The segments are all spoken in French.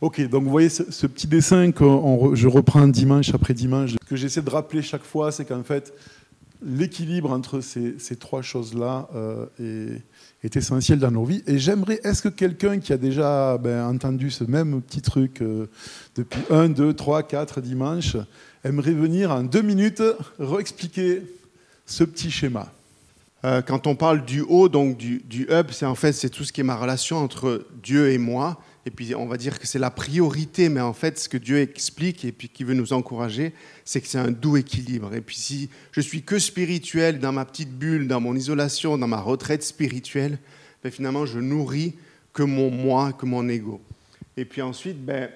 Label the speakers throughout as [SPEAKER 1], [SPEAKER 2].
[SPEAKER 1] Ok, donc vous voyez ce, petit dessin que je reprends dimanche après dimanche. Ce que j'essaie de rappeler chaque fois, c'est qu'en fait, l'équilibre entre ces, trois choses-là euh, est, essentiel dans nos vies. Et j'aimerais, est-ce que quelqu'un qui a déjà ben, entendu ce même petit truc euh, depuis un, deux, trois, quatre dimanches, aimerait venir en deux minutes réexpliquer ce petit schéma?
[SPEAKER 2] Euh, quand on parle du haut, donc du, du hub, c'est en fait c'est tout ce qui est ma relation entre Dieu et moi. Et puis on va dire que c'est la priorité, mais en fait ce que Dieu explique et puis qui veut nous encourager, c'est que c'est un doux équilibre. Et puis si je suis que spirituel dans ma petite bulle, dans mon isolation, dans ma retraite spirituelle, ben, finalement je nourris que mon moi, que mon ego. Et puis ensuite, ben,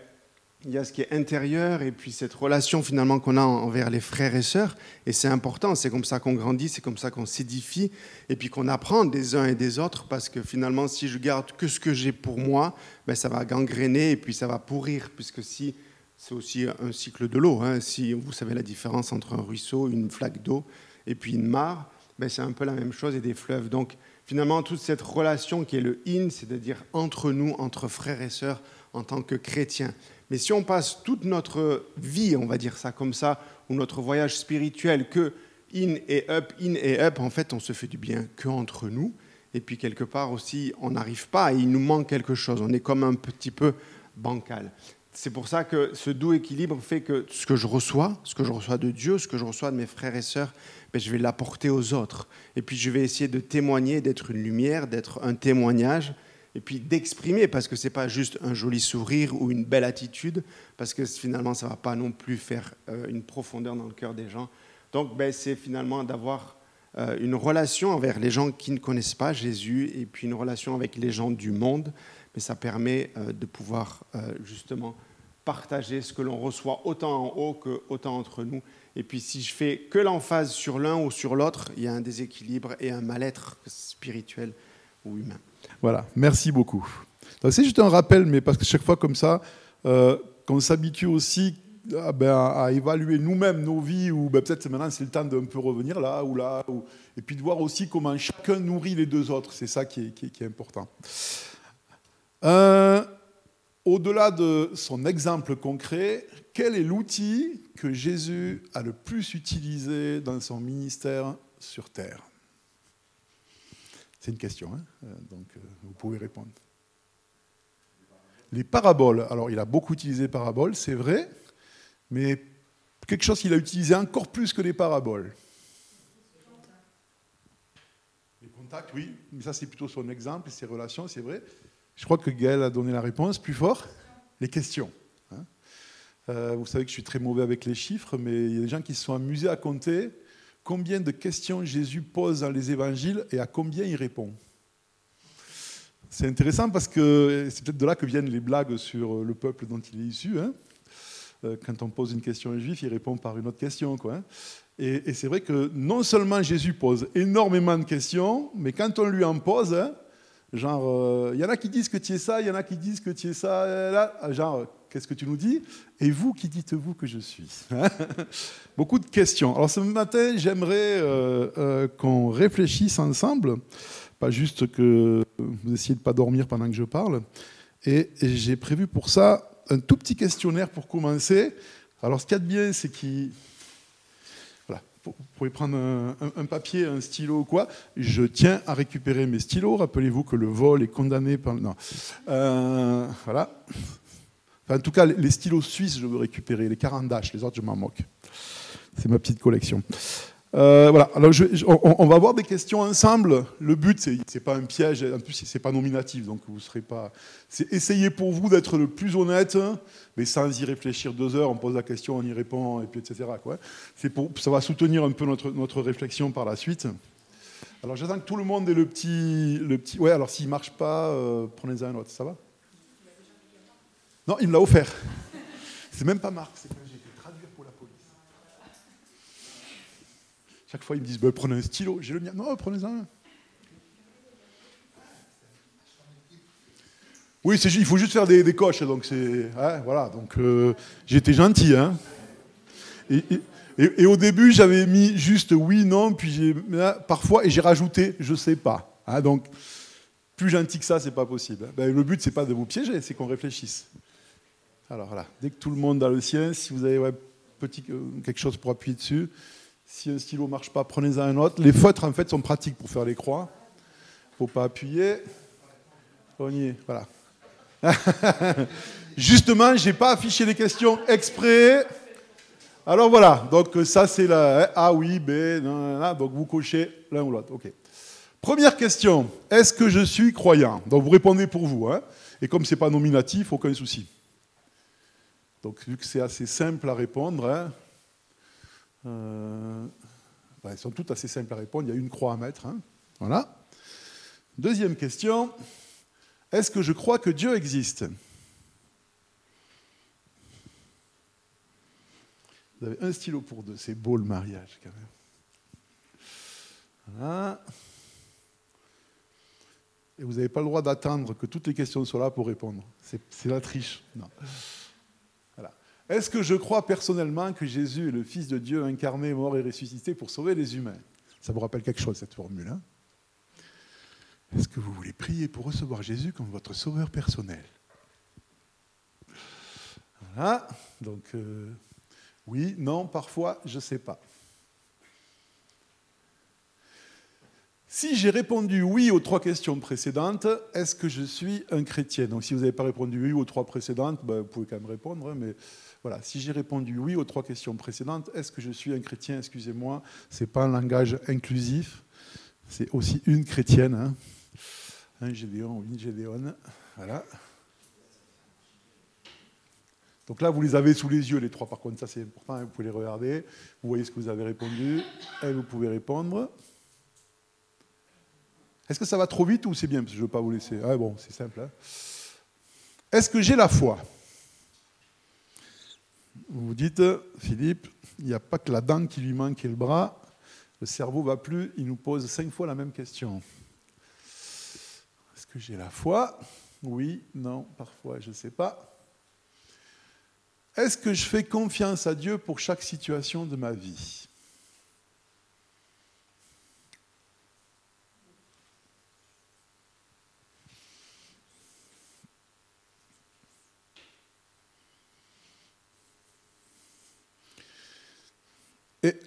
[SPEAKER 2] il y a ce qui est intérieur et puis cette relation finalement qu'on a envers les frères et sœurs. Et c'est important, c'est comme ça qu'on grandit, c'est comme ça qu'on s'édifie et puis qu'on apprend des uns et des autres parce que finalement, si je garde que ce que j'ai pour moi, ben, ça va gangréner et puis ça va pourrir puisque si c'est aussi un cycle de l'eau. Hein. Si vous savez la différence entre un ruisseau, une flaque d'eau et puis une mare, ben, c'est un peu la même chose et des fleuves. Donc finalement, toute cette relation qui est le in, c'est-à-dire entre nous, entre frères et sœurs en tant que chrétiens. Mais si on passe toute notre vie, on va dire ça comme ça, ou notre voyage spirituel que in et up, in et up, en fait, on se fait du bien que entre nous. Et puis quelque part aussi, on n'arrive pas et il nous manque quelque chose. On est comme un petit peu bancal. C'est pour ça que ce doux équilibre fait que ce que je reçois, ce que je reçois de Dieu, ce que je reçois de mes frères et sœurs, ben, je vais l'apporter aux autres. Et puis je vais essayer de témoigner, d'être une lumière, d'être un témoignage et puis d'exprimer, parce que ce n'est pas juste un joli sourire ou une belle attitude, parce que finalement, ça ne va pas non plus faire euh, une profondeur dans le cœur des gens. Donc, ben, c'est finalement d'avoir euh, une relation envers les gens qui ne connaissent pas Jésus, et puis une relation avec les gens du monde, mais ça permet euh, de pouvoir justement partager ce que l'on reçoit autant en haut que autant entre nous. Et puis si je fais que l'emphase sur l'un ou sur l'autre, il y a un déséquilibre et un mal-être spirituel ou humain.
[SPEAKER 1] Voilà, merci beaucoup. C'est juste un rappel, mais parce que chaque fois comme ça, euh, qu'on s'habitue aussi ah, ben, à, évaluer nous-mêmes nos vies, ou ben, peut-être maintenant c'est le temps d'un peu revenir là ou là, et puis de voir aussi comment chacun nourrit les deux autres, c'est ça qui est, important. Euh, au-delà de son exemple concret, quel est l'outil que Jésus a le plus utilisé dans son ministère sur Terre? C'est une question, hein euh, donc euh, vous pouvez répondre. Les paraboles. Alors, il a beaucoup utilisé paraboles, c'est vrai, mais quelque chose qu'il a utilisé encore plus que les paraboles. Les contacts, oui, mais ça c'est plutôt son exemple ses relations, c'est vrai. Je crois que Gaël a donné la réponse plus fort. Les questions. Hein. Euh, vous savez que je suis très mauvais avec les chiffres, mais il y a des gens qui se sont amusés à compter combien de questions Jésus pose dans les évangiles et à combien il répond. C'est intéressant parce que c'est peut-être de là que viennent les blagues sur le peuple dont il est issu. Hein. Euh, quand on pose une question à un juif, il répond par une autre question. Quoi, hein. et, c'est vrai que non seulement Jésus pose énormément de questions, mais quand on lui en pose, hein, genre, euh, il y en a qui disent que tu es ça, il y en a qui disent que tu es ça, genre, Qu'est-ce que tu nous dis? Et vous, qui dites-vous que je suis? Beaucoup de questions. Alors ce matin, j'aimerais euh, euh, qu'on réfléchisse ensemble, pas juste que vous essayez de ne pas dormir pendant que je parle. Et, j'ai prévu pour ça un tout petit questionnaire pour commencer. Alors ce qu'il y a de bien, c'est qu'il... Voilà, vous pouvez prendre un, papier, un stylo ou quoi. Je tiens à récupérer mes stylos. Rappelez-vous que le vol est condamné par... Non. Euh, voilà en tout cas, les stylos suisses, je veux récupérer. Les Carandash, les autres, je m'en moque. C'est ma petite collection. Euh, voilà. Alors, on, va avoir des questions ensemble. Le but, c'est, n'est pas un piège. En plus, c'est pas nominatif, donc vous serez pas. C'est essayer pour vous d'être le plus honnête, mais sans y réfléchir deux heures. On pose la question, on y répond, et puis etc. Ça va soutenir un peu notre, notre réflexion par la suite. Alors, j'attends que tout le monde ait le petit, le petit. Ouais. Alors, s'il marche pas, euh, prenez-en un autre. Ça va? Non, il me l'a offert. C'est même pas Marc, c'est quand j'ai été traduire pour la police. Chaque fois, ils me disent bah, prenez un stylo. J'ai le mien. Non, prenez-en un. Oui, il faut juste faire des, coches, donc c'est hein, voilà. Donc euh, j'étais gentil, hein. Et, au début, j'avais mis juste oui, non, puis j'ai parfois et j'ai rajouté je sais pas. Hein, donc plus gentil que ça, c'est pas possible. Ben, le but, c'est pas de vous piéger, c'est qu'on réfléchisse. Alors voilà, dès que tout le monde a le sien, si vous avez petit, euh, quelque chose pour appuyer dessus, si un stylo ne marche pas, prenez-en un autre. Les feutres, en fait, sont pratiques pour faire les croix. Il ne faut pas appuyer. On y est, voilà. Justement, je n'ai pas affiché les questions exprès. Alors voilà, donc ça c'est la A, oui, B, donc vous cochez l'un ou l'autre. Ok. Première question, est-ce que je suis croyant? Donc vous répondez pour vous. Hein et comme ce n'est pas nominatif, aucun souci. Donc vu que c'est assez simple à répondre, hein, euh, ben, elles sont toutes assez simples à répondre, il y a une croix à mettre. Hein, voilà. Deuxième question, est-ce que je crois que Dieu existe? Vous avez un stylo pour deux, c'est beau le mariage quand même. Voilà. Et vous n'avez pas le droit d'attendre que toutes les questions soient là pour répondre. C'est la triche. Non. Est-ce que je crois personnellement que Jésus est le Fils de Dieu incarné, mort et ressuscité pour sauver les humains? Ça vous rappelle quelque chose, cette formule hein? Est-ce que vous voulez prier pour recevoir Jésus comme votre sauveur personnel? Voilà. Donc, euh, oui, non, parfois, je ne sais pas. Si j'ai répondu oui aux trois questions précédentes, est-ce que je suis un chrétien? Donc si vous n'avez pas répondu oui aux trois précédentes, ben, vous pouvez quand même répondre. Hein, mais voilà, si j'ai répondu oui aux trois questions précédentes, est-ce que je suis un chrétien Excusez-moi, ce n'est pas un langage inclusif, c'est aussi une chrétienne. Hein. Un Gédéon ou une Gédéon. Voilà. Donc là, vous les avez sous les yeux, les trois. Par contre, ça c'est important, hein, vous pouvez les regarder. Vous voyez ce que vous avez répondu et vous pouvez répondre. Est-ce que ça va trop vite ou c'est bien? Parce que je ne veux pas vous laisser. Ah bon, c'est simple. Hein. Est-ce que j'ai la foi? Vous vous dites, Philippe, il n'y a pas que la dent qui lui manque et le bras. Le cerveau va plus, il nous pose cinq fois la même question. Est-ce que j'ai la foi? Oui, non, parfois, je ne sais pas. Est-ce que je fais confiance à Dieu pour chaque situation de ma vie?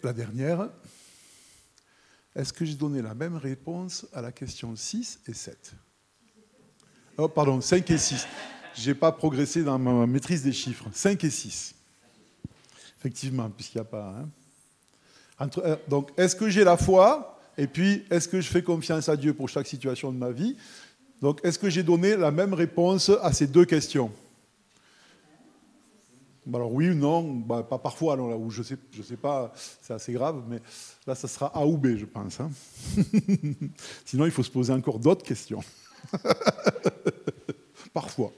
[SPEAKER 1] La dernière, est-ce que j'ai donné la même réponse à la question 6 et 7 Oh, pardon, 5 et 6. Je n'ai pas progressé dans ma maîtrise des chiffres. 5 et 6. Effectivement, puisqu'il n'y a pas. Hein. Euh, donc, est-ce que j'ai la foi? Et puis, est-ce que je fais confiance à Dieu pour chaque situation de ma vie? Donc, est-ce que j'ai donné la même réponse à ces deux questions? Alors oui ou non, bah, pas parfois, là où je sais, je sais pas, c'est assez grave, mais là, ça sera A ou B, je pense. Hein. Sinon, il faut se poser encore d'autres questions. parfois.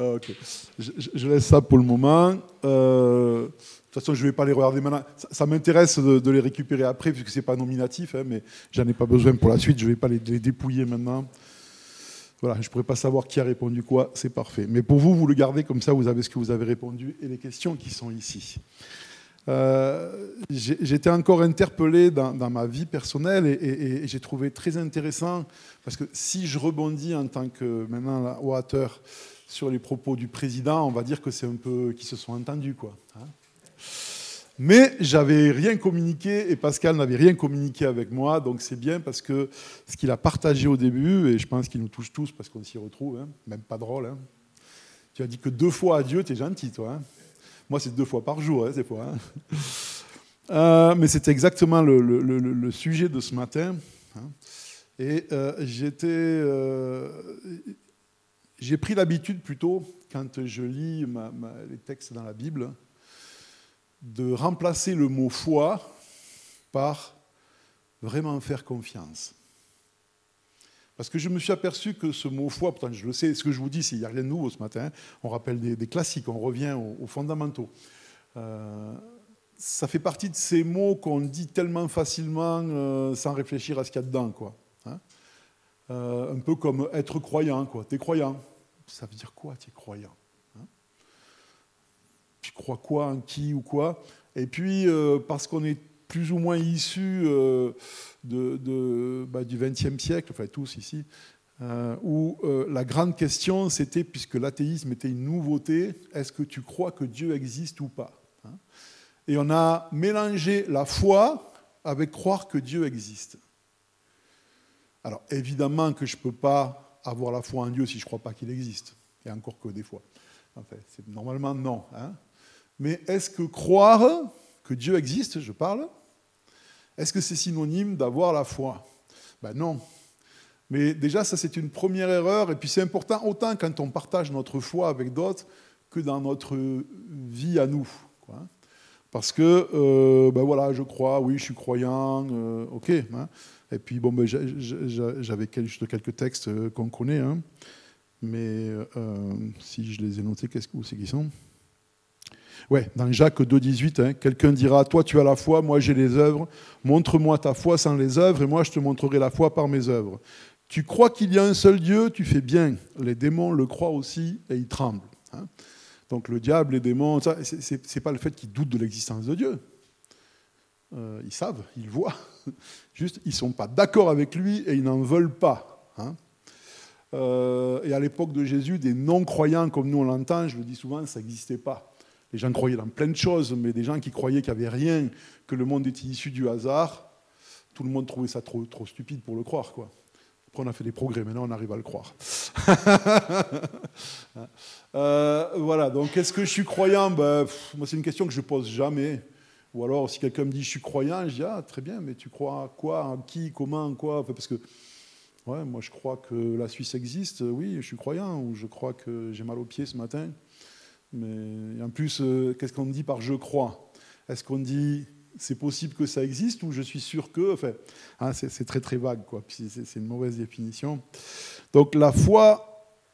[SPEAKER 1] Ah, je, laisse ça pour le moment. Euh, de toute façon, je ne vais pas les regarder maintenant. Ça, m'intéresse de, les récupérer après, puisque ce n'est pas nominatif, hein, mais j'en ai pas besoin pour la suite. Je ne vais pas les dépouiller maintenant. Voilà, je ne pourrais pas savoir qui a répondu quoi, c'est parfait. Mais pour vous, vous le gardez comme ça, vous avez ce que vous avez répondu et les questions qui sont ici. Euh, j'étais encore interpellé dans, ma vie personnelle et, j'ai trouvé très intéressant, parce que si je rebondis en tant que maintenant orateur sur les propos du président, on va dire que c'est un peu qui se sont entendus. Quoi, hein. Mais j'avais rien communiqué et Pascal n'avait rien communiqué avec moi, donc c'est bien parce que ce qu'il a partagé au début, et je pense qu'il nous touche tous parce qu'on s'y retrouve, hein, même pas drôle. Hein. Tu as dit que deux fois à Dieu, tu es gentil, toi. Hein. Moi, c'est deux fois par jour, ces fois. Euh, mais c'est exactement le, sujet de ce matin. Et euh, euh, j'ai pris l'habitude plutôt, quand je lis les textes dans la Bible, de remplacer le mot foi par vraiment faire confiance. Parce que je me suis aperçu que ce mot foi, pourtant je le sais, ce que je vous dis, il n'y a rien de nouveau ce matin, on rappelle des, classiques, on revient aux, fondamentaux. Euh, ça fait partie de ces mots qu'on dit tellement facilement euh, sans réfléchir à ce qu'il y a dedans. Quoi, hein. euh, un peu comme être croyant. Quoi. es croyant. Ça veut dire quoi, tu es croyant? Tu crois quoi, en qui ou quoi. Et puis, euh, parce qu'on est plus ou moins issu euh, de, bah, du XXe siècle, enfin tous ici, euh, où la grande question, c'était, puisque l'athéisme était une nouveauté, est-ce que tu crois que Dieu existe ou pas hein? Et on a mélangé la foi avec croire que Dieu existe. Alors évidemment que je ne peux pas avoir la foi en Dieu si je ne crois pas qu'il existe, et encore que des fois. Enfin, normalement non. Hein Mais est-ce que croire que Dieu existe, je parle, est-ce que c'est synonyme d'avoir la foi? Ben non. Mais déjà, ça c'est une première erreur, et puis c'est important autant quand on partage notre foi avec d'autres que dans notre vie à nous. Parce que, euh, ben voilà, je crois, oui, je suis croyant, euh, ok. Hein. Et puis, bon, ben, j'avais quelques textes euh, qu'on connaît, hein. mais si je les ai notés, qu'est-ce que c'est qu'ils sont? Ouais, dans Jacques 2,18, hein, quelqu'un dira Toi, tu as la foi, moi, j'ai les œuvres. Montre-moi ta foi sans les œuvres, et moi, je te montrerai la foi par mes œuvres. Tu crois qu'il y a un seul Dieu, tu fais bien. Les démons le croient aussi et ils tremblent. Hein. Donc le diable, les démons, ce n'est pas le fait qu'ils doutent de l'existence de Dieu. Euh, ils savent, ils voient. Juste, ils ne sont pas d'accord avec lui et ils n'en veulent pas. Hein. Euh, et à l'époque de Jésus, des non-croyants comme nous on l'entend, je le dis souvent, ça n'existait pas. Les gens croyaient dans plein de choses, mais des gens qui croyaient qu'il n'y avait rien, que le monde était issu du hasard, tout le monde trouvait ça trop, trop stupide pour le croire. Après, on a fait des progrès, maintenant on arrive à le croire. Euh, voilà, donc est-ce que je suis croyant? Ben, Moi, c'est une question que je pose jamais. Ou alors, si quelqu'un me dit je suis croyant, je dis ah, très bien, mais tu crois quoi À qui Comment Quoi? Parce que ouais, moi, je crois que la Suisse existe, oui, je suis croyant. Ou je crois que j'ai mal aux pieds ce matin. Mais en plus, euh, qu'est-ce qu'on dit par je crois? Est-ce qu'on dit c'est possible que ça existe ou je suis sûr que. Enfin, hein, c'est très très vague, quoi. C'est une mauvaise définition. Donc la foi,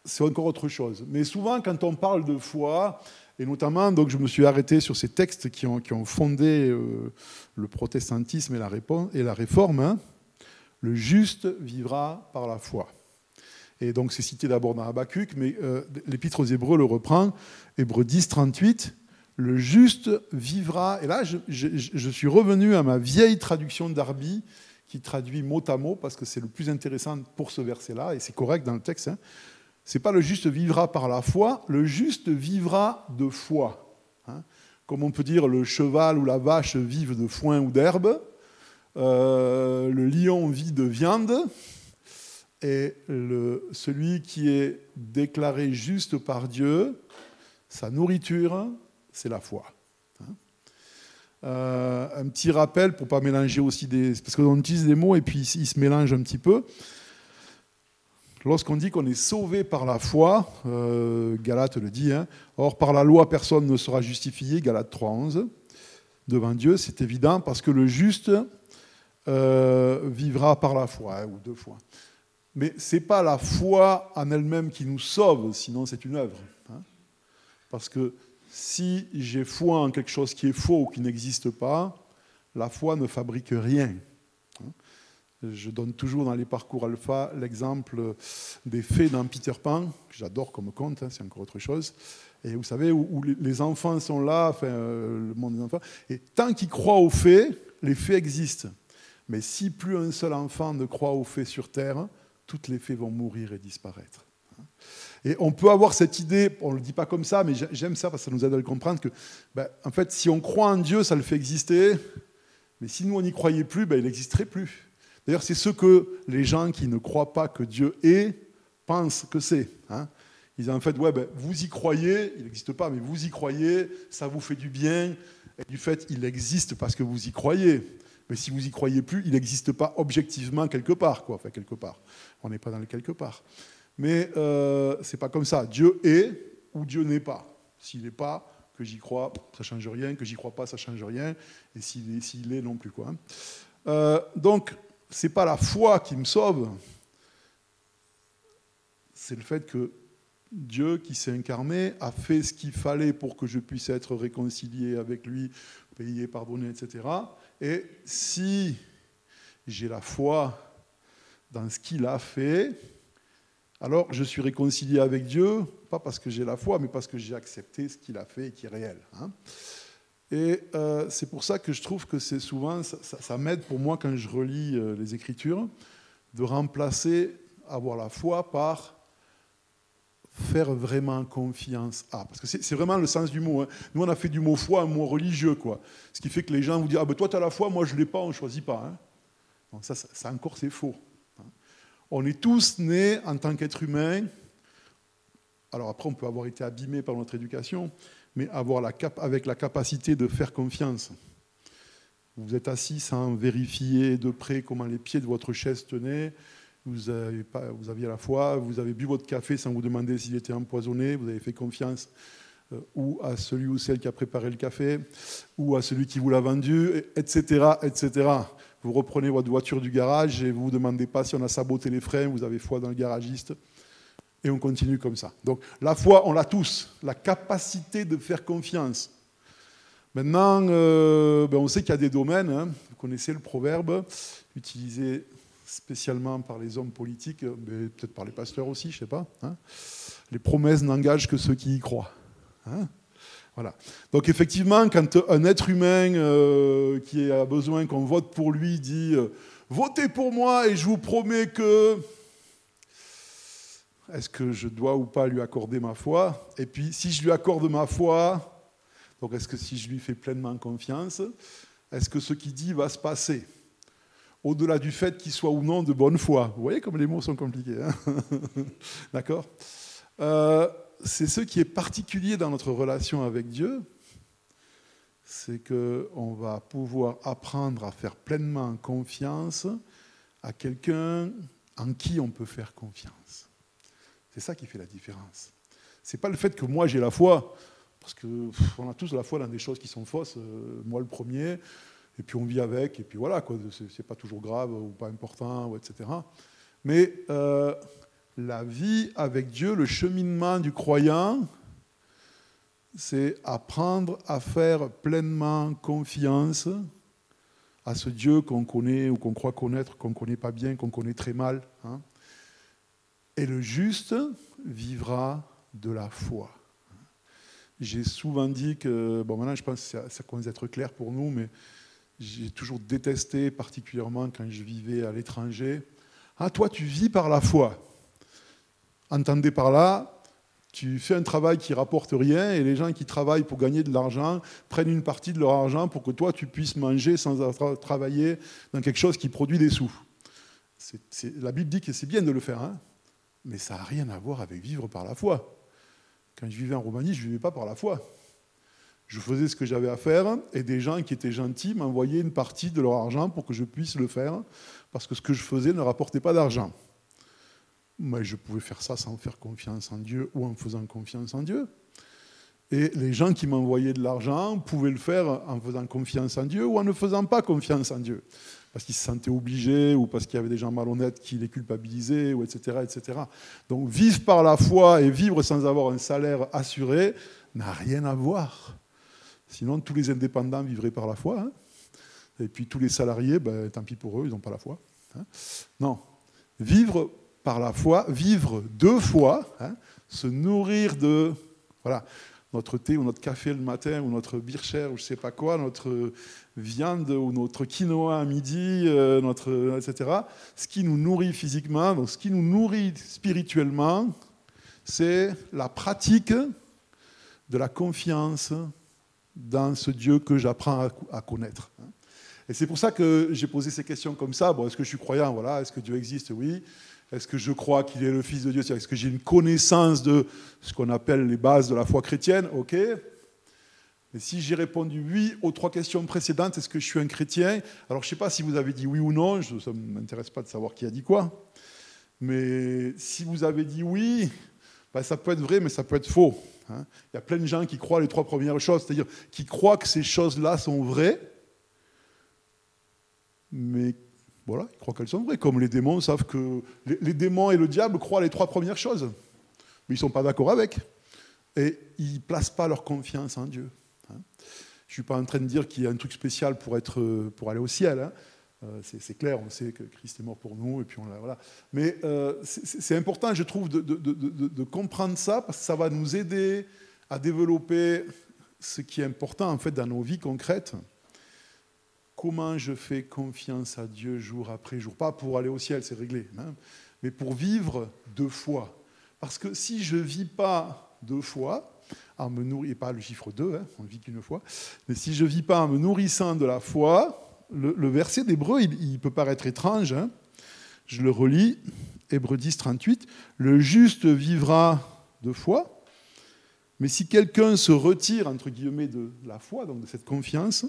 [SPEAKER 1] c'est encore autre chose. Mais souvent, quand on parle de foi, et notamment, donc je me suis arrêté sur ces textes qui ont, fondé euh, le protestantisme et la, et la réforme. Hein. le juste vivra par la foi. Et donc c'est cité d'abord dans Habakkuk, mais euh, l'Épître aux Hébreux le reprend. Hébreux 10, 38. Le juste vivra. Et là, je, suis revenu à ma vieille traduction d'Arby, qui traduit mot à mot, parce que c'est le plus intéressant pour ce verset-là, et c'est correct dans le texte. Hein. C'est pas le juste vivra par la foi, le juste vivra de foi. Hein. Comme on peut dire, le cheval ou la vache vivent de foin ou d'herbe, euh, le lion vit de viande, le, celui qui est déclaré juste par Dieu, sa nourriture, c'est la foi. Hein. Euh, un petit rappel pour ne pas mélanger aussi des. Parce qu'on utilise des mots et puis ils se mélangent un petit peu. Lorsqu'on dit qu'on est sauvé par la foi, euh, Galate le dit, hein, or par la loi personne ne sera justifié, Galate 3.11, devant Dieu, c'est évident, parce que le juste euh, vivra par la foi, hein, ou deux fois. Mais ce n'est pas la foi en elle-même qui nous sauve, sinon c'est une œuvre. Parce que si j'ai foi en quelque chose qui est faux ou qui n'existe pas, la foi ne fabrique rien. Je donne toujours dans les parcours alpha l'exemple des faits dans Peter Pan, que j'adore comme conte, hein, c'est encore autre chose. Et vous savez, où, les enfants sont là, euh, le monde des enfants, et tant qu'ils croient aux faits, les faits existent. Mais si plus un seul enfant ne croit aux faits sur Terre, toutes les faits vont mourir et disparaître. Et on peut avoir cette idée, on ne le dit pas comme ça, mais j'aime ça parce que ça nous aide à le comprendre, que ben, en fait, si on croit en Dieu, ça le fait exister, mais si nous, on n'y croyait plus, ben, il n'existerait plus. D'ailleurs, c'est ce que les gens qui ne croient pas que Dieu est pensent que c'est. Hein. Ils disent en fait, ouais, ben, vous y croyez, il n'existe pas, mais vous y croyez, ça vous fait du bien, et du fait, il existe parce que vous y croyez. Mais si vous y croyez plus, il n'existe pas objectivement quelque part, quoi. Enfin, quelque part. On n'est pas dans le quelque part. Mais euh, ce n'est pas comme ça. Dieu est ou Dieu n'est pas. S'il n'est pas, que j'y crois, ça change rien. Que j'y crois pas, ça change rien. Et s'il est, est, non plus. Quoi. Euh, donc, ce n'est pas la foi qui me sauve. C'est le fait que Dieu qui s'est incarné a fait ce qu'il fallait pour que je puisse être réconcilié avec lui, payé, pardonné, etc. Et si j'ai la foi dans ce qu'il a fait, alors je suis réconcilié avec Dieu, pas parce que j'ai la foi, mais parce que j'ai accepté ce qu'il a fait et qui est réel. Hein. Et euh, c'est pour ça que je trouve que c'est souvent, ça, m'aide pour moi quand je relis euh, les Écritures, de remplacer avoir la foi par faire vraiment confiance à. Parce que c'est vraiment le sens du mot. Hein. Nous, on a fait du mot foi un mot religieux. Quoi. Ce qui fait que les gens vous disent Ah ben toi, tu as la foi, moi, je ne l'ai pas, on ne choisit pas. Hein. ça, encore, c'est faux. Hein. On est tous nés en tant qu'être humain. Alors après, on peut avoir été abîmé par notre éducation, mais avoir la cap avec la capacité de faire confiance. Vous êtes assis sans vérifier de près comment les pieds de votre chaise tenaient vous, avez pas, vous aviez la foi, vous avez bu votre café sans vous demander s'il était empoisonné, vous avez fait confiance euh, ou à celui ou celle qui a préparé le café, ou à celui qui vous l'a vendu, etc., etc. Vous reprenez votre voiture du garage et vous ne vous demandez pas si on a saboté les freins, vous avez foi dans le garagiste, et on continue comme ça. Donc la foi, on l'a tous, la capacité de faire confiance. Maintenant, euh, ben on sait qu'il y a des domaines, hein. vous connaissez le proverbe, utilisé spécialement par les hommes politiques, mais peut-être par les pasteurs aussi, je ne sais pas. Hein. les promesses n'engagent que ceux qui y croient. Hein. voilà. Donc effectivement, quand un être humain euh, qui a besoin qu'on vote pour lui dit euh, votez pour moi et je vous promets que est-ce que je dois ou pas lui accorder ma foi? Et puis si je lui accorde ma foi, donc est-ce que si je lui fais pleinement confiance, est-ce que ce qu'il dit va se passer? Au-delà du fait qu'il soit ou non de bonne foi. Vous voyez comme les mots sont compliqués. Hein D'accord euh, C'est ce qui est particulier dans notre relation avec Dieu, c'est qu'on va pouvoir apprendre à faire pleinement confiance à quelqu'un en qui on peut faire confiance. C'est ça qui fait la différence. C'est pas le fait que moi j'ai la foi, parce qu'on a tous la foi dans des choses qui sont fausses, euh, moi le premier, et puis on vit avec, et puis voilà, quoi, c'est pas toujours grave ou pas important, ou etc. Mais euh, la vie avec Dieu, le cheminement du croyant, c'est apprendre à faire pleinement confiance à ce Dieu qu'on connaît ou qu'on croit connaître, qu'on ne connaît pas bien, qu'on connaît très mal. Hein. Et le juste vivra de la foi. J'ai souvent dit que, bon maintenant je pense que ça, ça commence à être clair pour nous, mais j'ai toujours détesté, particulièrement quand je vivais à l'étranger. Ah, toi, tu vis par la foi. Entendez par là, tu fais un travail qui rapporte rien et les gens qui travaillent pour gagner de l'argent prennent une partie de leur argent pour que toi, tu puisses manger sans travailler dans quelque chose qui produit des sous. la Bible dit que c'est bien de le faire, hein, mais ça n'a rien à voir avec vivre par la foi. Quand je vivais en Roumanie, je ne vivais pas par la foi. Je faisais ce que j'avais à faire et des gens qui étaient gentils m'envoyaient une partie de leur argent pour que je puisse le faire parce que ce que je faisais ne rapportait pas d'argent. Mais je pouvais faire ça sans faire confiance en Dieu ou en faisant confiance en Dieu. Et les gens qui m'envoyaient de l'argent pouvaient le faire en faisant confiance en Dieu ou en ne faisant pas confiance en Dieu. Parce qu'ils se sentaient obligés ou parce qu'il y avait des gens malhonnêtes qui les culpabilisaient, ou etc., etc. Donc vivre par la foi et vivre sans avoir un salaire assuré n'a rien à voir. Sinon, tous les indépendants vivraient par la foi. Hein. et puis tous les salariés, ben, tant pis pour eux, ils n'ont pas la foi. Hein. non. Vivre par la foi, vivre deux fois, hein, se nourrir de voilà, notre thé ou notre café le matin, ou notre bircher, ou je ne sais pas quoi, notre viande ou notre quinoa à midi, euh, notre, etc. Ce qui nous nourrit physiquement, donc ce qui nous nourrit spirituellement, c'est la pratique de la confiance dans ce Dieu que j'apprends à connaître. Et c'est pour ça que j'ai posé ces questions comme ça. Bon, est-ce que je suis croyant? Voilà. Est-ce que Dieu existe? Oui. Est-ce que je crois qu'il est le Fils de Dieu? Est-ce que j'ai une connaissance de ce qu'on appelle les bases de la foi chrétienne? Ok. Et si j'ai répondu oui aux trois questions précédentes, est-ce que je suis un chrétien? Alors je ne sais pas si vous avez dit oui ou non, ça ne m'intéresse pas de savoir qui a dit quoi. Mais si vous avez dit oui, ben, ça peut être vrai, mais ça peut être faux. Hein. Il y a plein de gens qui croient les trois premières choses, c'est-à-dire qui croient que ces choses-là sont vraies, mais voilà, ils croient qu'elles sont vraies. Comme les démons savent que les, démons et le diable croient les trois premières choses, mais ils ne sont pas d'accord avec. Et ils ne placent pas leur confiance en Dieu. Hein. Je ne suis pas en train de dire qu'il y a un truc spécial pour, être, pour aller au ciel. Hein. Euh, c'est clair, on sait que Christ est mort pour nous, et puis on voilà. Mais euh, c'est important, je trouve, de, comprendre ça, parce que ça va nous aider à développer ce qui est important, en fait, dans nos vies concrètes. Comment je fais confiance à Dieu jour après jour? Pas pour aller au ciel, c'est réglé, hein, mais pour vivre de foi. Parce que si je ne vis pas de foi, en pas le chiffre 2, hein, on ne vit qu'une fois, mais si je ne vis pas en me nourrissant de la foi, le, verset d'Hébreu, il, peut paraître étrange, hein. je le relis, Hébreu 10, 38, le juste vivra de foi, mais si quelqu'un se retire, entre guillemets, de la foi, donc de cette confiance,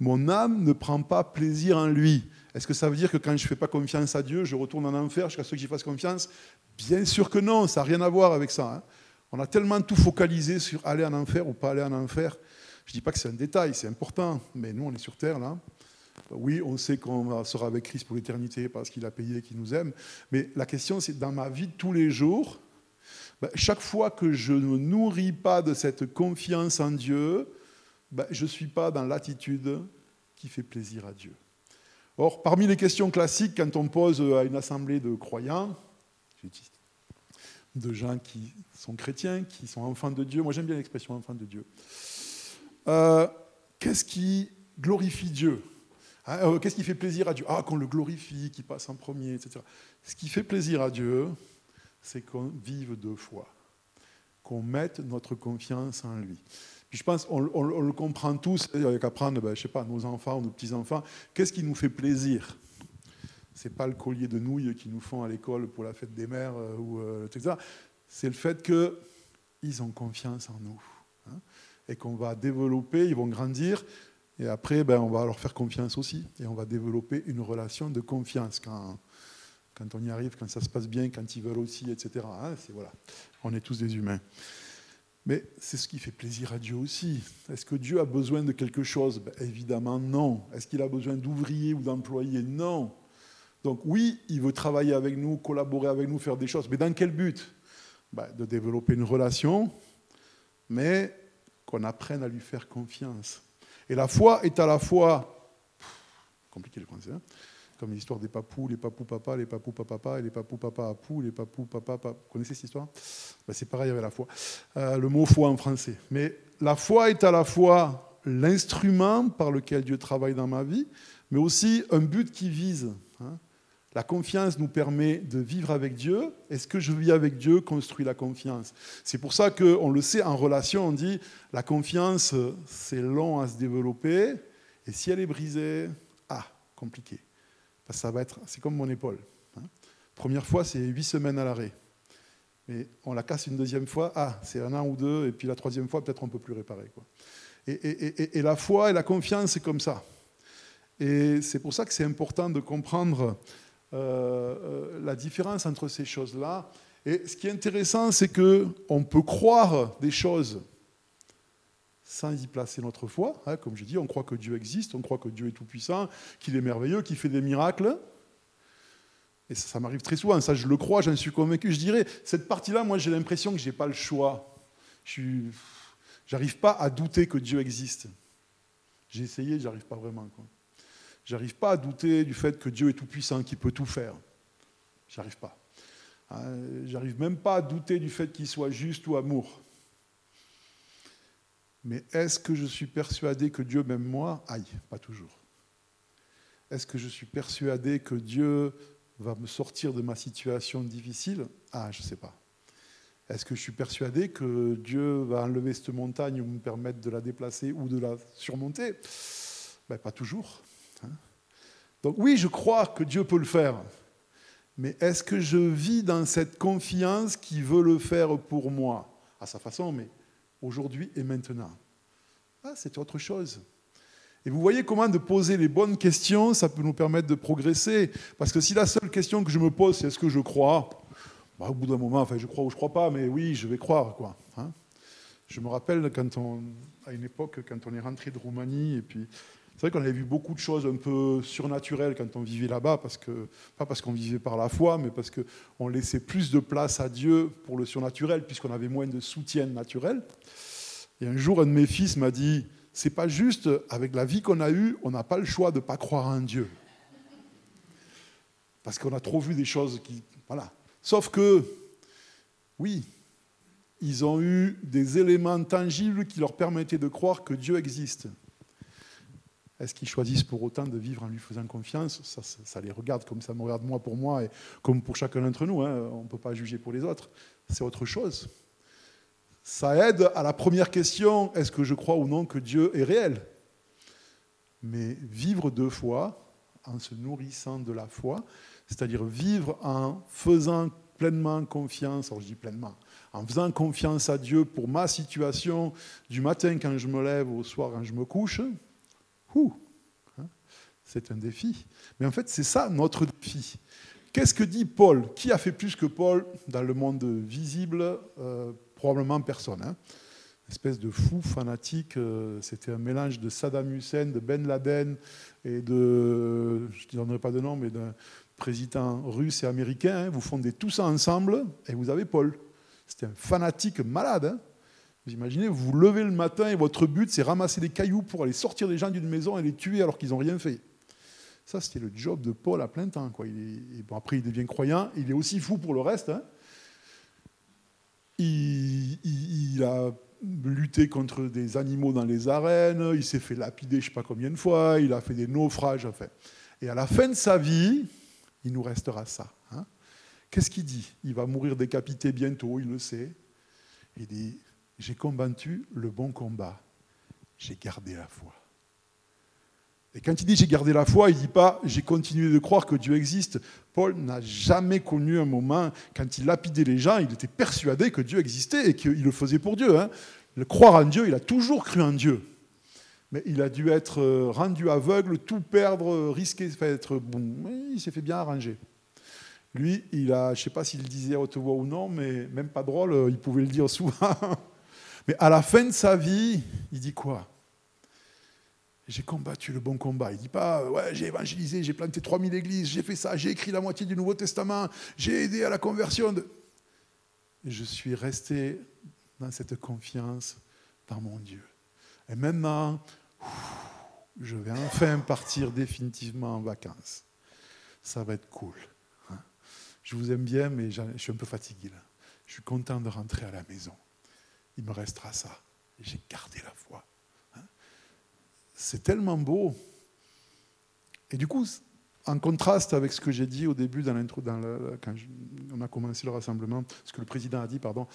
[SPEAKER 1] mon âme ne prend pas plaisir en lui. Est-ce que ça veut dire que quand je ne fais pas confiance à Dieu, je retourne en enfer jusqu'à ce que j'y fasse confiance? Bien sûr que non, ça n'a rien à voir avec ça. Hein. On a tellement tout focalisé sur aller en enfer ou pas aller en enfer. Je ne dis pas que c'est un détail, c'est important, mais nous, on est sur Terre, là. Oui, on sait qu'on sera avec Christ pour l'éternité parce qu'il a payé, qu'il nous aime. Mais la question, c'est dans ma vie de tous les jours, ben, chaque fois que je ne nourris pas de cette confiance en Dieu, ben, je ne suis pas dans l'attitude qui fait plaisir à Dieu. Or, parmi les questions classiques, quand on pose à une assemblée de croyants, de gens qui sont chrétiens, qui sont enfants de Dieu, moi j'aime bien l'expression enfants de Dieu, euh, qu'est-ce qui glorifie Dieu? Qu'est-ce qui fait plaisir à Dieu? Ah, qu'on le glorifie, qu'il passe en premier, etc. Ce qui fait plaisir à Dieu, c'est qu'on vive de foi, qu'on mette notre confiance en lui je pense on, le comprend tous, avec apprendre, ben, je sais pas, nos enfants nos petits-enfants, qu'est-ce qui nous fait plaisir? C'est pas le collier de nouilles qu'ils nous font à l'école pour la fête des mères, euh, ou, euh, etc. C'est le fait qu'ils ont confiance en nous. Hein, et qu'on va développer, ils vont grandir, et après, ben, on va leur faire confiance aussi. Et on va développer une relation de confiance quand, quand on y arrive, quand ça se passe bien, quand ils veulent aussi, etc. Hein, voilà. On est tous des humains. Mais c'est ce qui fait plaisir à Dieu aussi. Est-ce que Dieu a besoin de quelque chose? Ben, Évidemment non. Est-ce qu'il a besoin d'ouvriers ou d'employés? Non. Donc oui, il veut travailler avec nous, collaborer avec nous, faire des choses. Mais dans quel but? Ben, De développer une relation, mais qu'on apprenne à lui faire confiance. Et la foi est à la fois... compliqué le français. Hein comme l'histoire des papous, les papous papa, les papous papa, et les papous papa apou, les papous papa, papa. Vous connaissez cette histoire? Ben, C'est pareil avec la foi. Euh, le mot foi en français. Mais la foi est à la fois l'instrument par lequel Dieu travaille dans ma vie, mais aussi un but qui vise. Hein. La confiance nous permet de vivre avec Dieu. Et ce que je vis avec Dieu construit la confiance. C'est pour ça qu'on le sait en relation, on dit la confiance, c'est long à se développer. Et si elle est brisée, ah, compliqué ça va être, c'est comme mon épaule. Hein. Première fois, c'est huit semaines à l'arrêt. Mais on la casse une deuxième fois, ah, c'est un an ou deux, et puis la troisième fois, peut-être on ne peut plus réparer. Quoi. Et, la foi et la confiance, c'est comme ça. Et c'est pour ça que c'est important de comprendre euh, euh, la différence entre ces choses-là. Et ce qui est intéressant, c'est qu'on peut croire des choses sans y placer notre foi. Hein, comme je dis, on croit que Dieu existe, on croit que Dieu est tout-puissant, qu'il est merveilleux, qu'il fait des miracles. Et ça, m'arrive très souvent, ça je le crois, j'en suis convaincu. Je dirais, cette partie-là, moi j'ai l'impression que je n'ai pas le choix. Je n'arrive pas à douter que Dieu existe. J'ai essayé, j'arrive pas vraiment. J'arrive pas à douter du fait que Dieu est tout-puissant, qu'il peut tout faire. J'arrive pas. Hein, j'arrive même pas à douter du fait qu'il soit juste ou amour. Mais est-ce que je suis persuadé que Dieu m'aime moi Aïe, pas toujours. Est-ce que je suis persuadé que Dieu va me sortir de ma situation difficile? Ah, je ne sais pas. Est-ce que je suis persuadé que Dieu va enlever cette montagne ou me permettre de la déplacer ou de la surmonter? Ben, Pas toujours. Hein. Donc oui, je crois que Dieu peut le faire. Mais est-ce que je vis dans cette confiance qui veut le faire pour moi? À sa façon, mais aujourd'hui et maintenant. Ah, c'est autre chose. Et vous voyez comment de poser les bonnes questions, ça peut nous permettre de progresser. Parce que si la seule question que je me pose, c'est est-ce que je crois? Bah, Au bout d'un moment, enfin, je crois ou je crois pas, mais oui, je vais croire. quoi. Hein. je me rappelle quand on, à une époque, quand on est rentré de Roumanie, et puis c'est vrai qu'on avait vu beaucoup de choses un peu surnaturelles quand on vivait là-bas, parce que, pas parce qu'on vivait par la foi, mais parce qu'on laissait plus de place à Dieu pour le surnaturel, puisqu'on avait moins de soutien naturel. Et un jour, un de mes fils m'a dit, c'est pas juste, avec la vie qu'on a eue, on n'a pas le choix de ne pas croire en Dieu. Parce qu'on a trop vu des choses qui... Voilà. Sauf que, oui, ils ont eu des éléments tangibles qui leur permettaient de croire que Dieu existe. Est-ce qu'ils choisissent pour autant de vivre en lui faisant confiance? Ça, les regarde comme ça me regarde moi pour moi et comme pour chacun d'entre nous. Hein. On ne peut pas juger pour les autres. C'est autre chose. Ça aide à la première question, est-ce que je crois ou non que Dieu est réel? Mais vivre deux fois, en se nourrissant de la foi, c'est-à-dire vivre en faisant pleinement confiance, alors je dis pleinement, en faisant confiance à Dieu pour ma situation du matin quand je me lève au soir quand je me couche, c'est un défi. Mais en fait, c'est ça notre défi. Qu'est-ce que dit Paul? Qui a fait plus que Paul dans le monde visible? Euh, Probablement personne. Hein. Espèce de fou fanatique. Euh, c'était un mélange de Saddam Hussein, de Ben Laden et de, je ne donnerai pas de nom, mais d'un président russe et américain. Hein. Vous fondez tout ça ensemble et vous avez Paul. C'était un fanatique malade. Hein. Vous imaginez, vous vous levez le matin et votre but, c'est ramasser des cailloux pour aller sortir les gens d'une maison et les tuer alors qu'ils n'ont rien fait. Ça, c'était le job de Paul à plein temps. Quoi. Bon, après, il devient croyant. Il est aussi fou pour le reste. Hein. Il, a lutté contre des animaux dans les arènes. Il s'est fait lapider, je ne sais pas combien de fois. Il a fait des naufrages. Et à la fin de sa vie, il nous restera ça. Hein. Qu'est-ce qu'il dit? Il va mourir décapité bientôt, il le sait. Il dit J'ai combattu le bon combat. J'ai gardé la foi. Et quand il dit j'ai gardé la foi, il ne dit pas j'ai continué de croire que Dieu existe. Paul n'a jamais connu un moment, quand il lapidait les gens, il était persuadé que Dieu existait et qu'il le faisait pour Dieu. Hein. Le croire en Dieu, il a toujours cru en Dieu. Mais il a dû être euh, rendu aveugle, tout perdre, euh, risquer d'être bon. Il s'est fait bien arranger. Lui, il a, je ne sais pas s'il le disait à haute voix ou non, mais même pas drôle, euh, il pouvait le dire souvent. Mais à la fin de sa vie, il dit quoi? J'ai combattu le bon combat. Il ne dit pas, ouais, j'ai évangélisé, j'ai planté 3000 églises, j'ai fait ça, j'ai écrit la moitié du Nouveau Testament, j'ai aidé à la conversion. De... Je suis resté dans cette confiance dans mon Dieu. Et maintenant, je vais enfin partir définitivement en vacances. Ça va être cool. Hein. Je vous aime bien, mais je suis un peu fatigué là. Je suis content de rentrer à la maison. Il me restera ça. J'ai gardé la foi. C'est tellement beau. Et du coup, en contraste avec ce que j'ai dit au début, dans l'intro, quand on a commencé le rassemblement, ce que le président a dit, pardon,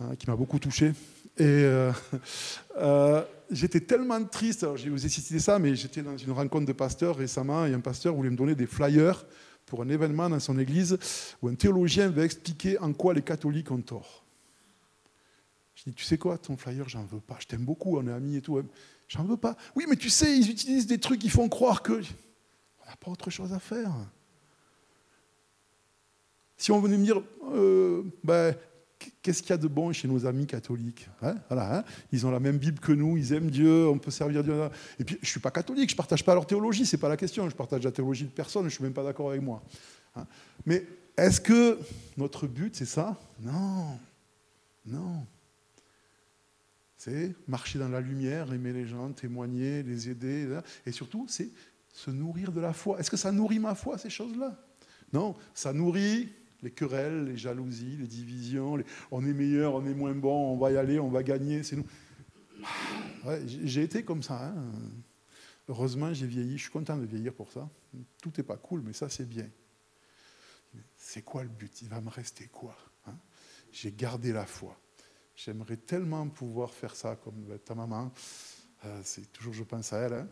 [SPEAKER 1] hein, qui m'a beaucoup touché. Et euh, euh, j'étais tellement triste, alors je vous ai cité ça, mais j'étais dans une rencontre de pasteurs récemment, et un pasteur voulait me donner des flyers pour un événement dans son église où un théologien va expliquer en quoi les catholiques ont tort. Je dis, tu sais quoi, ton flyer, j'en veux pas. Je t'aime beaucoup, on est amis et tout. Hein. J'en veux pas. Oui, mais tu sais, ils utilisent des trucs qui font croire que. On n'a pas autre chose à faire. Si on venait me dire, euh, ben, qu'est-ce qu'il y a de bon chez nos amis catholiques hein, voilà, hein. Ils ont la même Bible que nous, ils aiment Dieu, on peut servir Dieu. Et puis, je ne suis pas catholique, je ne partage pas leur théologie, ce n'est pas la question. Je partage la théologie de personne, je ne suis même pas d'accord avec moi. Hein. Mais est-ce que notre but, c'est ça? Non. Non. C'est marcher dans la lumière, aimer les gens, témoigner, les aider. Et surtout, c'est se nourrir de la foi. Est-ce que ça nourrit ma foi, ces choses-là? Non, ça nourrit les querelles, les jalousies, les divisions. On est meilleur, on est moins bon, on va y aller, on va gagner. C'est nous. j'ai été comme ça. Hein. Heureusement, j'ai vieilli. Je suis content de vieillir pour ça. Tout n'est pas cool, mais ça, c'est bien. C'est quoi le but? Il va me rester quoi hein? J'ai gardé la foi. J'aimerais tellement pouvoir faire ça comme ta maman. Euh, c'est toujours, je pense à elle. Hein.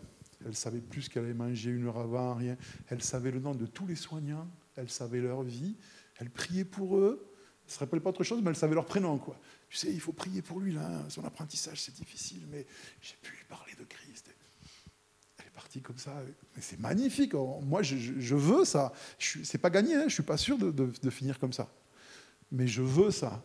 [SPEAKER 1] Elle savait plus qu'elle avait mangé une heure avant, rien. Elle savait le nom de tous les soignants. Elle savait leur vie. Elle priait pour eux. Elle ne se rappelle pas autre chose, mais elle savait leur prénom. Tu sais, il faut prier pour lui, là. Son apprentissage, c'est difficile, mais j'ai pu lui parler de Christ. Elle est partie comme ça. Mais c'est magnifique. Moi, je, veux ça. C'est pas gagné, hein. je ne suis pas sûr de finir comme ça. Mais je veux ça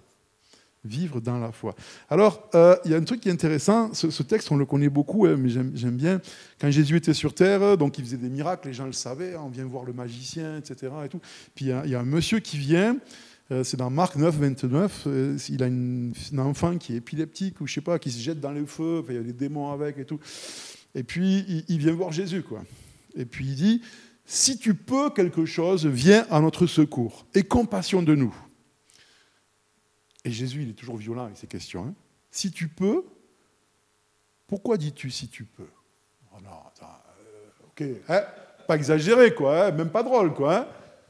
[SPEAKER 1] vivre dans la foi. Alors, euh, il y a un truc qui est intéressant, ce, texte, on le connaît beaucoup, hein, mais j'aime bien. Quand Jésus était sur terre, donc il faisait des miracles, les gens le savaient, hein, on vient voir le magicien, etc. Et tout. Puis il y, a un monsieur qui vient, euh, c'est dans Marc 9, 29, euh, il a une, un enfant qui est épileptique, ou je sais pas, qui se jette dans le feu, il y a des démons avec et tout. Et puis, il, vient voir Jésus, quoi. Et puis il dit, si tu peux quelque chose, viens à notre secours, et compassion de nous. Et Jésus, il est toujours violent avec ces questions. Hein. Si tu peux, pourquoi dis-tu si tu peux? Oh Non, ok, hein, pas exagéré, quoi, hein, même pas drôle, quoi. Hein.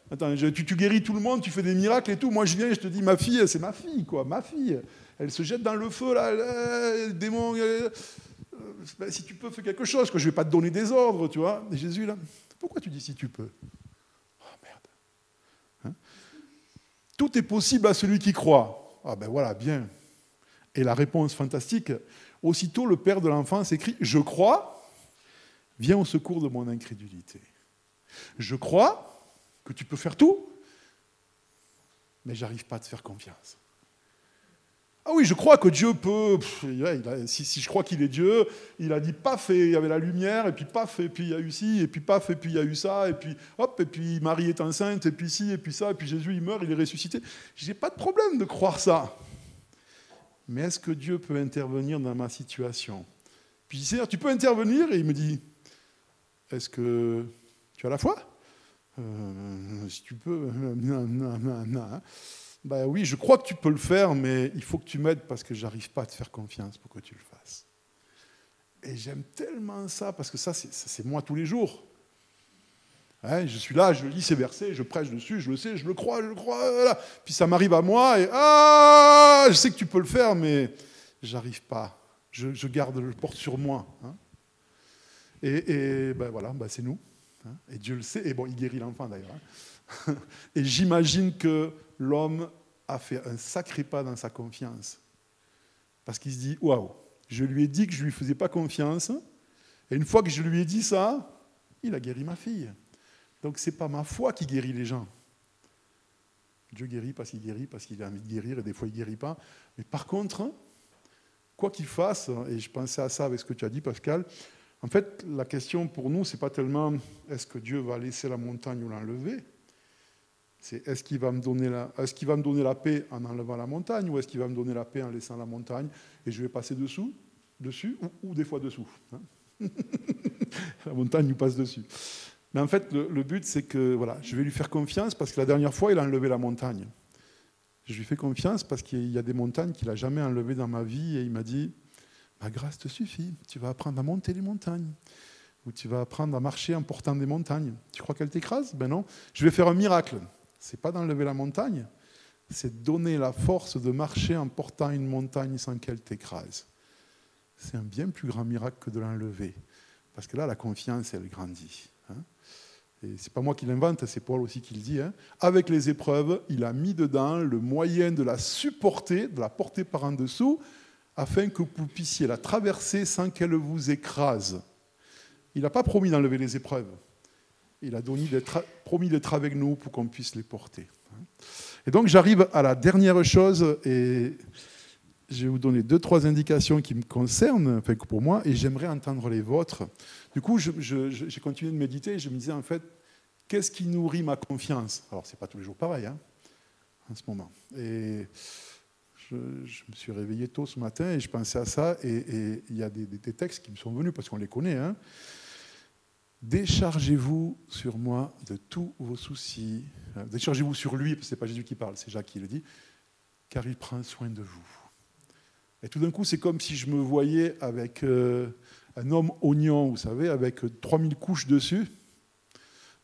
[SPEAKER 1] Attends, tu, guéris tout le monde, tu fais des miracles et tout. Moi, je viens, je te dis, ma fille, c'est ma fille, quoi, ma fille. Elle se jette dans le feu, là, là démon. Euh, ben, si tu peux, fais quelque chose, je vais pas te donner des ordres, tu vois. Et Jésus, là, pourquoi tu dis si tu peux? Oh merde. Tout est possible à celui qui croit. Ah ben voilà, bien. Et la réponse fantastique, aussitôt le père de l'enfant s'écrit Je crois, viens au secours de mon incrédulité. Je crois que tu peux faire tout, mais j'arrive pas à te faire confiance. Ah oui, je crois que Dieu peut. si, je crois qu'il est Dieu, il a dit paf, et il y avait la lumière, et puis paf, et puis il y a eu ci, et puis paf, et puis il y a eu ça, et puis hop, et puis Marie est enceinte, et puis ci, et puis ça, et puis Jésus il meurt, il est ressuscité. J'ai pas de problème de croire ça. Mais est-ce que Dieu peut intervenir dans ma situation? Puis Seigneur, tu peux intervenir, et il me dit Est-ce que tu as la foi? Euh, Si tu peux, non, non, non, non. Ben oui, je crois que tu peux le faire, mais il faut que tu m'aides parce que j'arrive pas à te faire confiance pour que tu le fasses. Et j'aime tellement ça, parce que ça, c'est moi tous les jours. Hein, je suis là, je lis ces versets, je prêche dessus, je le sais, je le crois, je le crois. Puis ça m'arrive à moi, et ah, je sais que tu peux le faire, mais j'arrive pas. Je, garde, je porte sur moi. Hein. Et, ben voilà, ben c'est nous. Hein. Et Dieu le sait. Et bon, il guérit l'enfant d'ailleurs. Et j'imagine que l'homme a fait un sacré pas dans sa confiance. Parce qu'il se dit, waouh, je lui ai dit que je ne lui faisais pas confiance, et une fois que je lui ai dit ça, il a guéri ma fille. Donc ce n'est pas ma foi qui guérit les gens. Dieu guérit parce qu'il guérit, parce qu'il a envie de guérir, et des fois il ne guérit pas. Mais par contre, quoi qu'il fasse, et je pensais à ça avec ce que tu as dit, Pascal, en fait, la question pour nous, ce n'est pas tellement est-ce que Dieu va laisser la montagne ou l'enlever, c'est est-ce qu'il va, me donner la, est qu'il va me donner la paix en enlevant la montagne ou est-ce qu'il va me donner la paix en laissant la montagne et je vais passer dessous, dessus ou, des fois dessous. Hein. la montagne nous passe dessus. Mais en fait, le, but, c'est que voilà, je vais lui faire confiance parce que la dernière fois, il a enlevé la montagne. Je lui fais confiance parce qu'il y a des montagnes qu'il n'a jamais enlevées dans ma vie et il m'a dit Ma grâce te suffit, tu vas apprendre à monter les montagnes ou tu vas apprendre à marcher en portant des montagnes. Tu crois qu'elle t'écrase? Ben non. Je vais faire un miracle c'est pas d'enlever la montagne, c'est donner la force de marcher en portant une montagne sans qu'elle t'écrase. C'est un bien plus grand miracle que de l'enlever. Parce que là, la confiance, elle grandit. Hein. Et c'est pas moi qui l'invente, c'est Paul aussi qui le dit. Hein. Avec les épreuves, il a mis dedans le moyen de la supporter, de la porter par en dessous, afin que vous puissiez la traverser sans qu'elle vous écrase. Il n'a pas promis d'enlever les épreuves il a promis d'être avec nous pour qu'on puisse les porter. Et donc j'arrive à la dernière chose et je vais vous donner deux, trois indications qui me concernent, enfin, pour moi, et j'aimerais entendre les vôtres. Du coup, j'ai continué de méditer et je me disais, en fait, qu'est-ce qui nourrit ma confiance? Alors, ce n'est pas tous les jours pareil, hein, en ce moment. Et je, me suis réveillé tôt ce matin et je pensais à ça, et il y a des, des, textes qui me sont venus, parce qu'on les connaît, hein, Déchargez-vous sur moi de tous vos soucis. Déchargez-vous sur lui, parce que ce n'est pas Jésus qui parle, c'est Jacques qui le dit, car il prend soin de vous. Et tout d'un coup, c'est comme si je me voyais avec euh, un homme oignon, vous savez, avec 3000 couches dessus.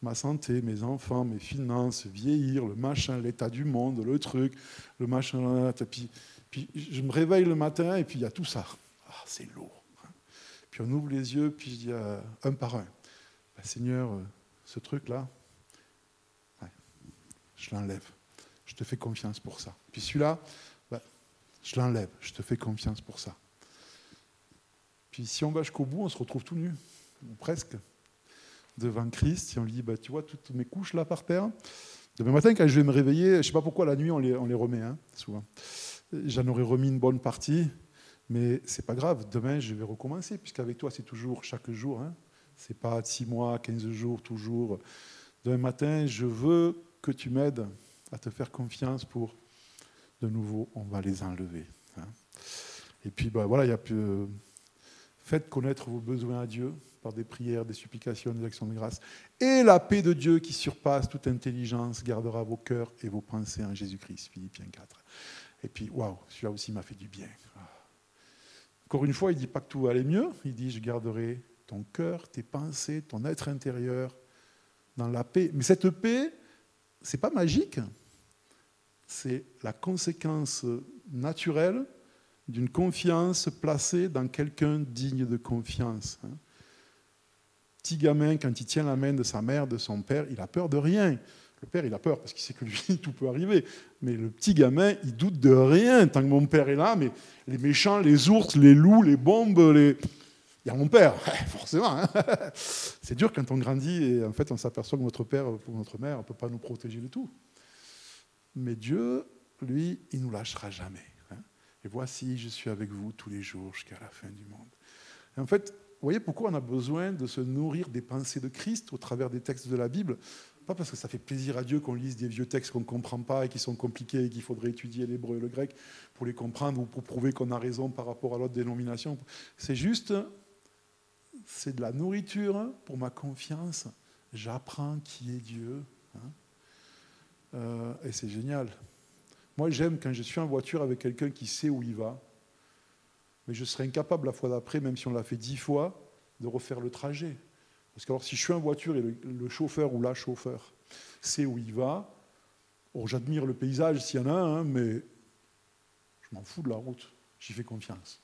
[SPEAKER 1] Ma santé, mes enfants, mes finances, vieillir, le machin, l'état du monde, le truc, le machin. Puis, puis je me réveille le matin et puis il y a tout ça. Ah, c'est lourd. Puis on ouvre les yeux, puis je dis euh, un par un. Bah, Seigneur, euh, ce truc-là, je l'enlève. Je te fais confiance pour ça. Puis celui-là, bah, je l'enlève. Je te fais confiance pour ça. Puis si on va jusqu'au bout, on se retrouve tout nu, ou presque, devant Christ. Et on lui dit, bah, tu vois toutes mes couches là par terre Demain matin, quand je vais me réveiller, je ne sais pas pourquoi la nuit, on les, remet, hein, souvent. J'en aurais remis une bonne partie, mais c'est pas grave. Demain, je vais recommencer, puisqu'avec toi, c'est toujours chaque jour. Hein. C'est pas 6 mois, 15 jours, toujours. Demain matin, je veux que tu m'aides à te faire confiance pour, de nouveau, on va les enlever. Hein. Et puis, ben, voilà, il y a plus, faites connaître vos besoins à Dieu par des prières, des supplications, des actions de grâce. Et la paix de Dieu qui surpasse toute intelligence gardera vos cœurs et vos pensées en Jésus-Christ. Philippiens 4. Et puis, waouh, celui-là aussi m'a fait du bien. Encore une fois, il ne dit pas que tout allait mieux, il dit je garderai ton cœur, tes pensées, ton être intérieur, dans la paix. Mais cette paix, c'est pas magique. C'est la conséquence naturelle d'une confiance placée dans quelqu'un digne de confiance. Hein. Petit gamin, quand il tient la main de sa mère, de son père, il a peur de rien. Le père, il a peur parce qu'il sait que lui, tout peut arriver. Mais le petit gamin, il doute de rien tant que mon père est là. Mais les méchants, les ours, les loups, les bombes, les... il y a mon père, forcément. Hein. C'est dur quand on grandit et en fait on s'aperçoit que notre père ou notre mère ne peut pas nous protéger de tout. Mais Dieu, lui, il ne nous lâchera jamais. Hein. Et voici, je suis avec vous tous les jours jusqu'à la fin du monde. En fait, vous voyez pourquoi on a besoin de se nourrir des pensées de Christ au travers des textes de la Bible? Pas parce que ça fait plaisir à Dieu qu'on lise des vieux textes qu'on ne comprend pas et qui sont compliqués et qu'il faudrait étudier l'hébreu et le grec pour les comprendre ou pour prouver qu'on a raison par rapport à l'autre dénomination. C'est juste, c'est de la nourriture pour ma confiance. J'apprends qui est Dieu. Hein. Euh, et c'est génial. Moi, j'aime quand je suis en voiture avec quelqu'un qui sait où il va, mais je serais incapable la fois d'après, même si on l'a fait dix fois, de refaire le trajet. Parce que alors, si je suis en voiture et le, chauffeur ou la chauffeur sait où il va, j'admire le paysage s'il y en a un, hein, mais je m'en fous de la route, j'y fais confiance.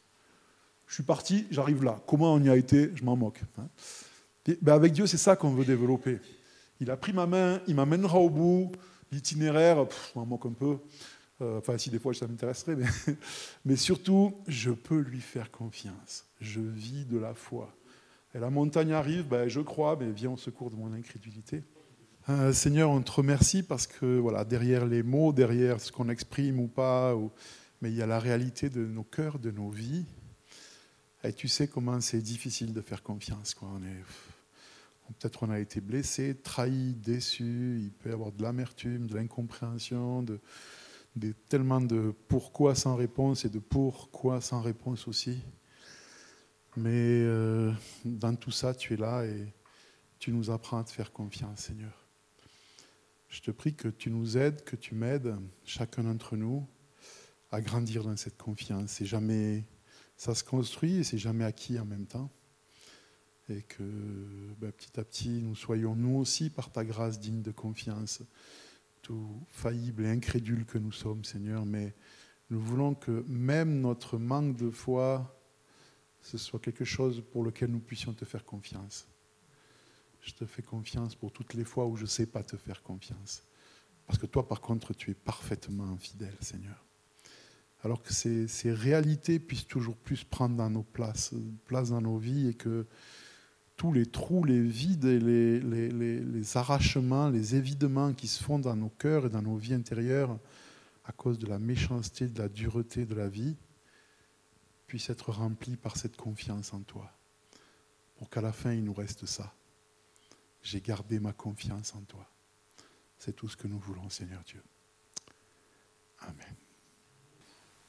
[SPEAKER 1] Je suis parti, j'arrive là. Comment on y a été Je m'en moque. Hein. Ben, avec Dieu, c'est ça qu'on veut développer. Il a pris ma main, il m'amènera au bout. L'itinéraire, je m'en moque un peu. Euh, enfin, si des fois ça m'intéresserait, mais, surtout, je peux lui faire confiance. Je vis de la foi. Et la montagne arrive, ben, je crois, mais viens au secours de mon incrédulité. Euh, Seigneur, on te remercie parce que voilà, derrière les mots, derrière ce qu'on exprime ou pas, mais il y a la réalité de nos cœurs, de nos vies. Et tu sais comment c'est difficile de faire confiance. Quoi. Peut-être on a été blessé, trahi, déçu. Il peut y avoir de l'amertume, de l'incompréhension, de, tellement de pourquoi sans réponse et de pourquoi sans réponse aussi. Mais euh, dans tout ça, tu es là et tu nous apprends à te faire confiance, Seigneur. Je te prie que tu nous aides, que tu m'aides, chacun d'entre nous, à grandir dans cette confiance. C'est jamais, ça se construit et c'est jamais acquis en même temps. Et que ben, petit à petit, nous soyons nous aussi, par ta grâce, dignes de confiance, tout faillible et incrédule que nous sommes, Seigneur. Mais nous voulons que même notre manque de foi, ce soit quelque chose pour lequel nous puissions te faire confiance. Je te fais confiance pour toutes les fois où je ne sais pas te faire confiance. Parce que toi, par contre, tu es parfaitement fidèle, Seigneur. Alors que ces, réalités puissent toujours plus prendre dans place dans nos vies et que tous les trous, les vides et les, les, arrachements, les évidements qui se font dans nos cœurs et dans nos vies intérieures à cause de la méchanceté, de la dureté de la vie, puisse être rempli par cette confiance en toi. Pour qu'à la fin, il nous reste ça. J'ai gardé ma confiance en toi. C'est tout ce que nous voulons, Seigneur Dieu. Amen.